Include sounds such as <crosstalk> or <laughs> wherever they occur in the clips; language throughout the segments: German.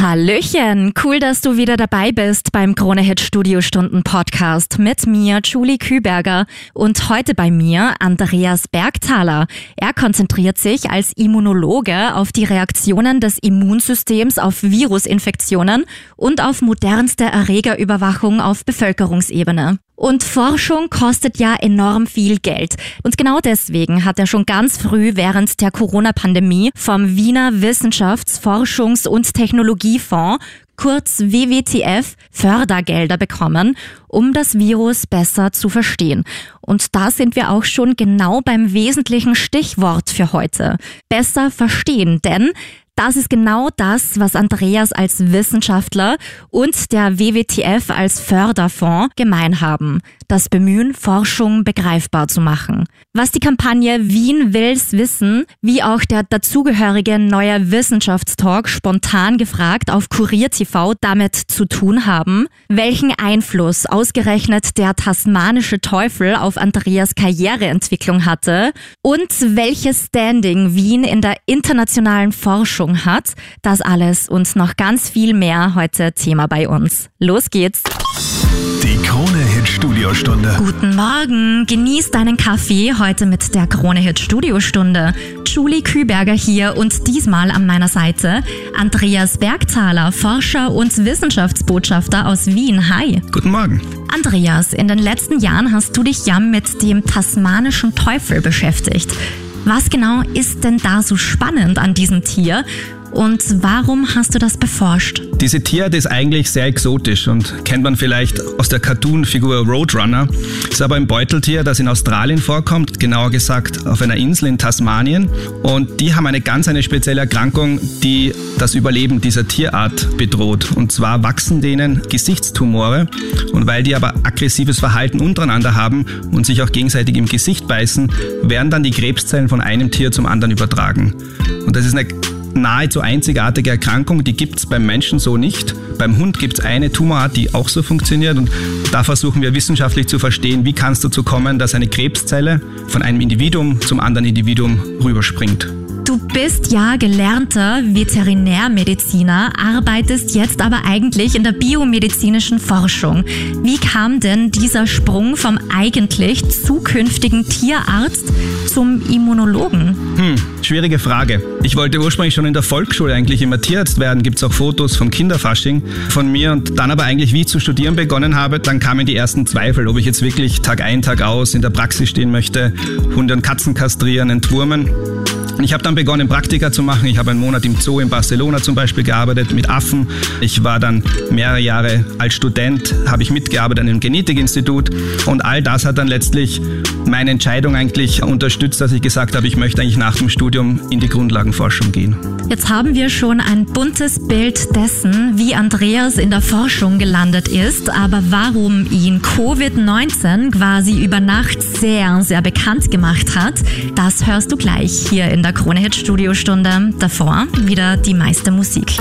Hallöchen, cool, dass du wieder dabei bist beim Kronehit Studiostunden Podcast mit mir, Julie Küberger und heute bei mir Andreas Bergthaler. Er konzentriert sich als Immunologe auf die Reaktionen des Immunsystems auf Virusinfektionen und auf modernste Erregerüberwachung auf Bevölkerungsebene. Und Forschung kostet ja enorm viel Geld. Und genau deswegen hat er schon ganz früh während der Corona-Pandemie vom Wiener Wissenschafts-, Forschungs- und Technologiefonds kurz WWTF, Fördergelder bekommen, um das Virus besser zu verstehen. Und da sind wir auch schon genau beim wesentlichen Stichwort für heute. Besser verstehen, denn das ist genau das, was Andreas als Wissenschaftler und der WWTF als Förderfonds gemein haben. Das Bemühen, Forschung begreifbar zu machen. Was die Kampagne Wien will's wissen, wie auch der dazugehörige neue Wissenschaftstalk spontan gefragt auf Kurier TV damit zu tun haben, welchen Einfluss ausgerechnet der tasmanische Teufel auf Andreas Karriereentwicklung hatte und welches Standing Wien in der internationalen Forschung Wirkung hat. Das alles und noch ganz viel mehr heute Thema bei uns. Los geht's! Die Krone Hit Studiostunde. Guten Morgen, genieß deinen Kaffee heute mit der Krone Hit Studiostunde. Julie Küberger hier und diesmal an meiner Seite Andreas Bergthaler, Forscher und Wissenschaftsbotschafter aus Wien. Hi. Guten Morgen. Andreas, in den letzten Jahren hast du dich ja mit dem tasmanischen Teufel beschäftigt. Was genau ist denn da so spannend an diesem Tier? Und warum hast du das beforscht? Diese Tierart ist eigentlich sehr exotisch und kennt man vielleicht aus der Cartoon-Figur Roadrunner. Ist aber ein Beuteltier, das in Australien vorkommt, genauer gesagt auf einer Insel in Tasmanien. Und die haben eine ganz eine spezielle Erkrankung, die das Überleben dieser Tierart bedroht. Und zwar wachsen denen Gesichtstumore. Und weil die aber aggressives Verhalten untereinander haben und sich auch gegenseitig im Gesicht beißen, werden dann die Krebszellen von einem Tier zum anderen übertragen. Und das ist eine nahezu einzigartige Erkrankung, die gibt es beim Menschen so nicht. Beim Hund gibt es eine Tumorart, die auch so funktioniert und da versuchen wir wissenschaftlich zu verstehen, wie kann es dazu kommen, dass eine Krebszelle von einem Individuum zum anderen Individuum rüberspringt. Du bist ja gelernter Veterinärmediziner, arbeitest jetzt aber eigentlich in der biomedizinischen Forschung. Wie kam denn dieser Sprung vom eigentlich zukünftigen Tierarzt zum Immunologen? Hm, schwierige Frage. Ich wollte ursprünglich schon in der Volksschule eigentlich immer Tierarzt werden. Gibt es auch Fotos vom Kinderfasching von mir und dann aber eigentlich, wie ich zu studieren begonnen habe, dann kamen die ersten Zweifel, ob ich jetzt wirklich Tag ein, Tag aus in der Praxis stehen möchte, Hunde und Katzen kastrieren, entwurmen. Ich habe dann begonnen, Praktika zu machen. Ich habe einen Monat im Zoo in Barcelona zum Beispiel gearbeitet mit Affen. Ich war dann mehrere Jahre als Student, habe ich mitgearbeitet an einem Genetikinstitut. Und all das hat dann letztlich meine Entscheidung eigentlich unterstützt, dass ich gesagt habe, ich möchte eigentlich nach dem Studium in die Grundlagenforschung gehen. Jetzt haben wir schon ein buntes Bild dessen, wie Andreas in der Forschung gelandet ist. Aber warum ihn Covid-19 quasi über Nacht sehr, sehr bekannt gemacht hat, das hörst du gleich hier in der Krone Hit Studiostunde. Davor wieder die meiste Musik.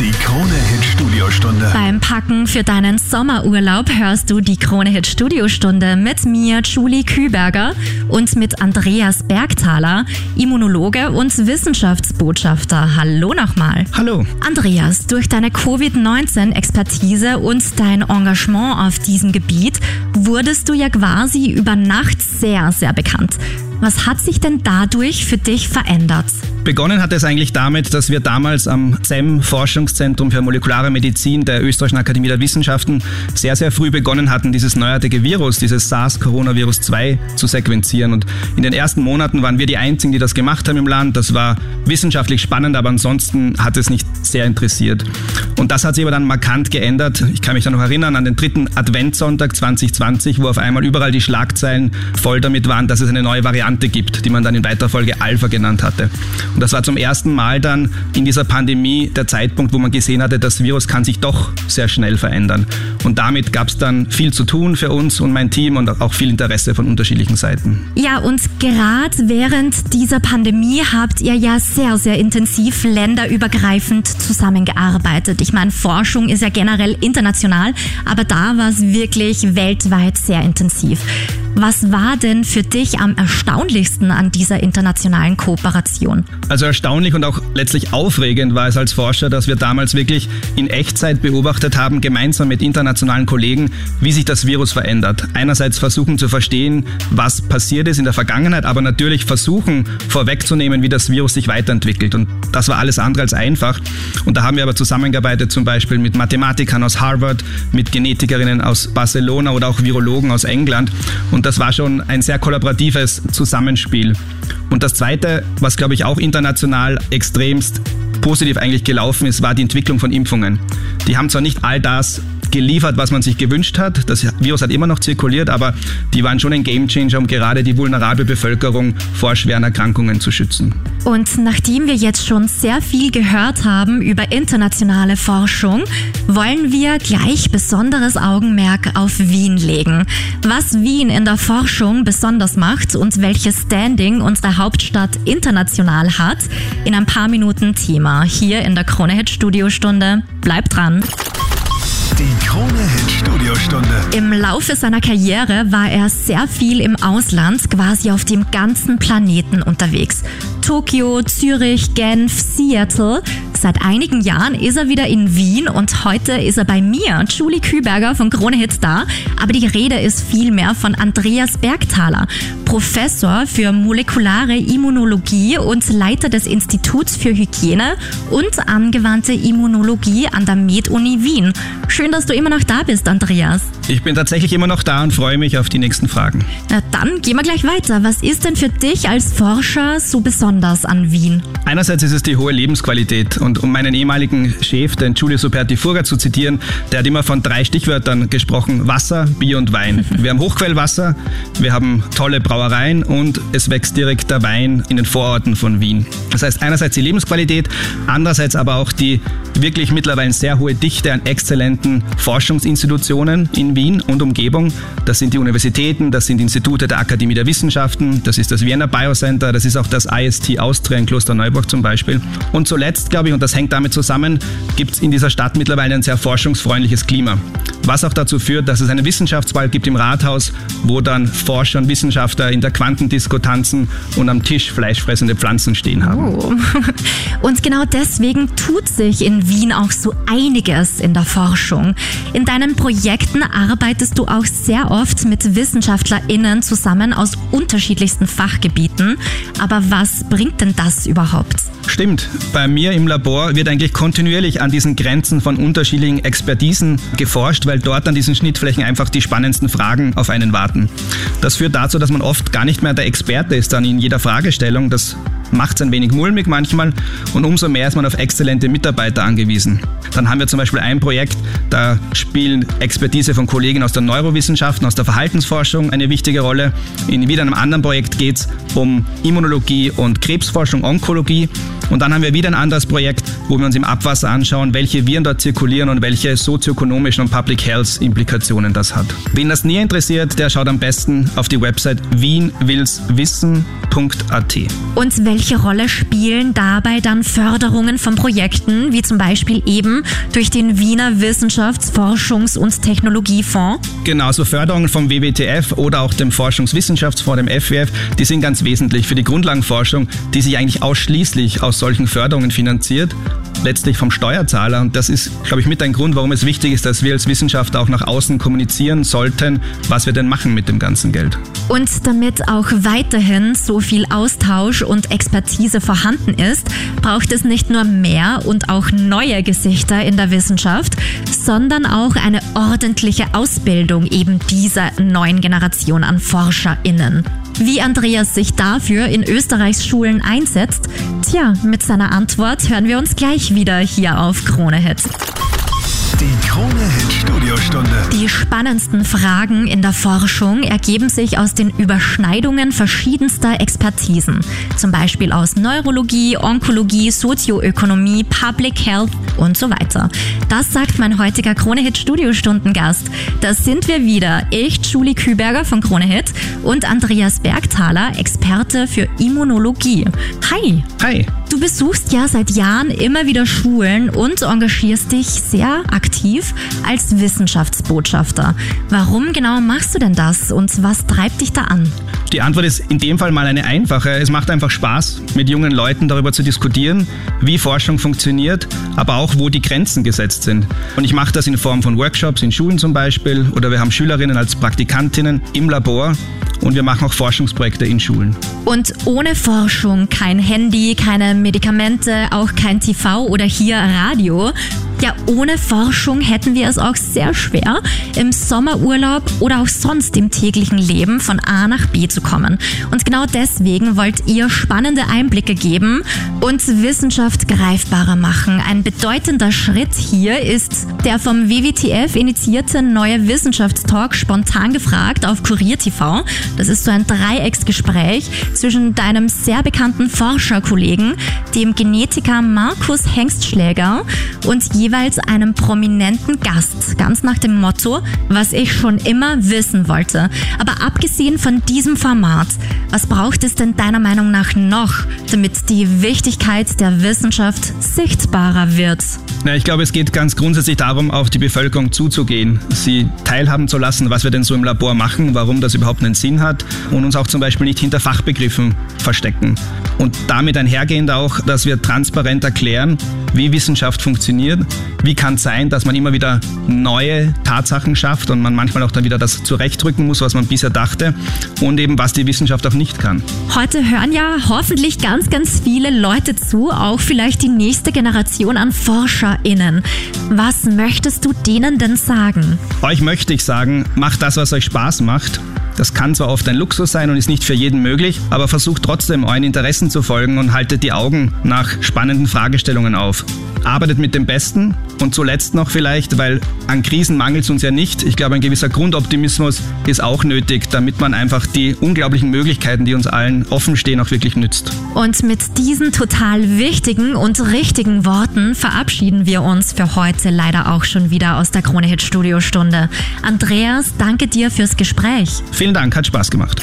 Die Krone Hit Studiostunde. Beim Packen für deinen Sommerurlaub hörst du die Krone Hit Studiostunde mit mir, Julie Küberger und mit Andreas Bergthaler, Immunologe und Wissenschaftsbotschafter. Hallo nochmal. Hallo. Andreas, durch deine Covid-19-Expertise und dein Engagement auf diesem Gebiet wurdest du ja quasi über Nacht sehr, sehr bekannt. Was hat sich denn dadurch für dich verändert? Begonnen hat es eigentlich damit, dass wir damals am ZEM Forschungszentrum für molekulare Medizin der Österreichischen Akademie der Wissenschaften sehr, sehr früh begonnen hatten, dieses neuartige Virus, dieses SARS-Coronavirus 2 zu sequenzieren. Und in den ersten Monaten waren wir die Einzigen, die das gemacht haben im Land. Das war wissenschaftlich spannend, aber ansonsten hat es nicht sehr interessiert. Und das hat sich aber dann markant geändert. Ich kann mich da noch erinnern an den dritten Adventssonntag 2020, wo auf einmal überall die Schlagzeilen voll damit waren, dass es eine neue Variante gibt, die man dann in weiterer Folge Alpha genannt hatte. Und das war zum ersten Mal dann in dieser Pandemie der Zeitpunkt, wo man gesehen hatte, das Virus kann sich doch sehr schnell verändern. Und damit gab es dann viel zu tun für uns und mein Team und auch viel Interesse von unterschiedlichen Seiten. Ja, und gerade während dieser Pandemie habt ihr ja sehr, sehr intensiv länderübergreifend zusammengearbeitet. Ich meine, Forschung ist ja generell international, aber da war es wirklich weltweit sehr intensiv. Was war denn für dich am erstaunlichsten an dieser internationalen Kooperation? Also erstaunlich und auch letztlich aufregend war es als Forscher, dass wir damals wirklich in Echtzeit beobachtet haben, gemeinsam mit internationalen Kollegen, wie sich das Virus verändert. Einerseits versuchen zu verstehen, was passiert ist in der Vergangenheit, aber natürlich versuchen vorwegzunehmen, wie das Virus sich weiterentwickelt. Und das war alles andere als einfach. Und da haben wir aber zusammengearbeitet, zum Beispiel mit Mathematikern aus Harvard, mit Genetikerinnen aus Barcelona oder auch Virologen aus England. Und das war schon ein sehr kollaboratives Zusammenspiel. Und das Zweite, was glaube ich auch international extremst positiv eigentlich gelaufen ist, war die Entwicklung von Impfungen. Die haben zwar nicht all das geliefert, was man sich gewünscht hat. Das Virus hat immer noch zirkuliert, aber die waren schon ein Gamechanger, um gerade die vulnerable Bevölkerung vor schweren Erkrankungen zu schützen. Und nachdem wir jetzt schon sehr viel gehört haben über internationale Forschung, wollen wir gleich besonderes Augenmerk auf Wien legen. Was Wien in der Forschung besonders macht und welches Standing unsere Hauptstadt international hat, in ein paar Minuten Thema hier in der Krone Hit Studiostunde. Bleibt dran! Die Krone Hit Studiostunde. Im Laufe seiner Karriere war er sehr viel im Ausland, quasi auf dem ganzen Planeten unterwegs. Tokio, Zürich, Genf, Seattle. Seit einigen Jahren ist er wieder in Wien und heute ist er bei mir, Julie Küberger von Krone Hits da. Aber die Rede ist vielmehr von Andreas Bergthaler, Professor für molekulare Immunologie und Leiter des Instituts für Hygiene und angewandte Immunologie an der Med-Uni Wien. Schön, dass du immer noch da bist, Andreas. Ich bin tatsächlich immer noch da und freue mich auf die nächsten Fragen. Na dann gehen wir gleich weiter. Was ist denn für dich als Forscher so besonders an Wien? Einerseits ist es die hohe Lebensqualität und um meinen ehemaligen Chef, den Giulio Superti Furga zu zitieren, der hat immer von drei Stichwörtern gesprochen, Wasser, Bier und Wein. Wir haben Hochquellwasser, wir haben tolle Brauereien und es wächst direkt der Wein in den Vororten von Wien. Das heißt einerseits die Lebensqualität, andererseits aber auch die wirklich mittlerweile sehr hohe Dichte an exzellenten Forschungsinstitutionen in Wien und Umgebung. Das sind die Universitäten, das sind Institute der Akademie der Wissenschaften, das ist das Vienna Biocenter, das ist auch das IST Austria in Klosterneuburg zum Beispiel. Und zuletzt, glaube ich, und das hängt damit zusammen, gibt es in dieser Stadt mittlerweile ein sehr forschungsfreundliches Klima. Was auch dazu führt, dass es einen Wissenschaftsball gibt im Rathaus, wo dann Forscher und Wissenschaftler in der Quantendisco tanzen und am Tisch fleischfressende Pflanzen stehen haben. Oh. <laughs> Und genau deswegen tut sich in Wien auch so einiges in der Forschung. In deinen Projekten arbeitest du auch sehr oft mit WissenschaftlerInnen zusammen aus unterschiedlichsten Fachgebieten. Aber was bringt denn das überhaupt? Stimmt. Bei mir im Labor wird eigentlich kontinuierlich an diesen Grenzen von unterschiedlichen Expertisen geforscht, weil dort an diesen Schnittflächen einfach die spannendsten Fragen auf einen warten. Das führt dazu, dass man oft gar nicht mehr der Experte ist dann in jeder Fragestellung. Das macht es ein wenig mulmig manchmal und umso mehr ist man auf exzellente Mitarbeiter angewiesen. Dann haben wir zum Beispiel ein Projekt, da spielen Expertise von Kollegen aus der Neurowissenschaften, aus der Verhaltensforschung eine wichtige Rolle. In wieder einem anderen Projekt geht es um Immunologie und Krebsforschung, Onkologie. Und dann haben wir wieder ein anderes Projekt, wo wir uns im Abwasser anschauen, welche Viren dort zirkulieren und welche sozioökonomischen und Public Health Implikationen das hat. Wen das näher interessiert, der schaut am besten auf die Website wienwillswissen.at. Und welche Rolle spielen dabei dann Förderungen von Projekten, wie zum Beispiel eben durch den Wiener Wissenschafts-, Forschungs- und Technologiefonds? Genauso Förderungen vom WWTF oder auch dem Forschungswissenschaftsfonds, dem FWF, die sind ganz wesentlich für die Grundlagenforschung, die sich eigentlich ausschließlich aus solchen Förderungen finanziert, letztlich vom Steuerzahler. Und das ist, glaube ich, mit ein Grund, warum es wichtig ist, dass wir als Wissenschaftler auch nach außen kommunizieren sollten, was wir denn machen mit dem ganzen Geld. Und damit auch weiterhin so viel Austausch und Expertise vorhanden ist, braucht es nicht nur mehr und auch neue Gesichter in der Wissenschaft, sondern auch eine ordentliche Ausbildung eben dieser neuen Generation an ForscherInnen. Wie Andreas sich dafür in Österreichs Schulen einsetzt, tja, mit seiner Antwort hören wir uns gleich wieder hier auf Krone Hit. Die Krone Hit Studiostunde. Die spannendsten Fragen in der Forschung ergeben sich aus den Überschneidungen verschiedenster Expertisen. Zum Beispiel aus Neurologie, Onkologie, Sozioökonomie, Public Health und so weiter. Das sagt mein heutiger Kronehit Studiostundengast. Das sind wir wieder. Ich, Julie Küberger von Kronehit und Andreas Bergthaler, Experte für Immunologie. Hi. Hi. Du besuchst ja seit Jahren immer wieder Schulen und engagierst dich sehr aktiv als Wissenschaftsbotschafter. Warum genau machst du denn das und was treibt dich da an? Die Antwort ist in dem Fall mal eine einfache. Es macht einfach Spaß, mit jungen Leuten darüber zu diskutieren, wie Forschung funktioniert, aber auch wo die Grenzen gesetzt sind. Und ich mache das in Form von Workshops in Schulen zum Beispiel oder wir haben Schülerinnen als Praktikantinnen im Labor und wir machen auch Forschungsprojekte in Schulen. Und ohne Forschung kein Handy, keine Medikamente, auch kein TV oder hier Radio. Ja, ohne Forschung hätten wir es auch sehr schwer, im Sommerurlaub oder auch sonst im täglichen Leben von A nach B zu kommen. Und genau deswegen wollt ihr spannende Einblicke geben und Wissenschaft greifbarer machen. Ein bedeutender Schritt hier ist der vom WWTF initiierte neue Wissenschaftstalk spontan gefragt auf Kurier TV. Das ist so ein Dreiecksgespräch zwischen deinem sehr bekannten Forscherkollegen, dem Genetiker Markus Hengstschläger und jeweils einem prominenten Gast. Ganz nach dem Motto, was ich schon immer wissen wollte. Aber abgesehen von diesem Format, was braucht es denn deiner Meinung nach noch, damit die Wichtigkeit der Wissenschaft sichtbarer wird? Na, ich glaube, es geht ganz grundsätzlich darum, auf die Bevölkerung zuzugehen, sie teilhaben zu lassen, was wir denn so im Labor machen, warum das überhaupt einen Sinn hat und uns auch zum Beispiel nicht hinter Fachbegriffen verstecken. Und damit einhergehend auch, dass wir transparent erklären, wie Wissenschaft funktioniert, wie kann es sein, dass man immer wieder neue Tatsachen schafft und man manchmal auch dann wieder das zurechtrücken muss, was man bisher dachte und eben was die Wissenschaft auch nicht kann. Heute hören ja hoffentlich ganz, ganz viele Leute zu, auch vielleicht die nächste Generation an ForscherInnen. Was möchtest du denen denn sagen? Euch möchte ich sagen, macht das, was euch Spaß macht. Das kann zwar oft ein Luxus sein und ist nicht für jeden möglich, aber versucht trotzdem euren Interessen zu folgen und haltet die Augen nach spannenden Fragestellungen auf. Arbeitet mit dem Besten und zuletzt noch vielleicht, weil an Krisen mangelt es uns ja nicht. Ich glaube, ein gewisser Grundoptimismus ist auch nötig, damit man einfach die unglaublichen Möglichkeiten, die uns allen offen stehen, auch wirklich nützt. Und mit diesen total wichtigen und richtigen Worten verabschieden wir uns für heute leider auch schon wieder aus der Krone Hit Studiostunde. Andreas, danke dir fürs Gespräch. Vielen Dank, hat Spaß gemacht.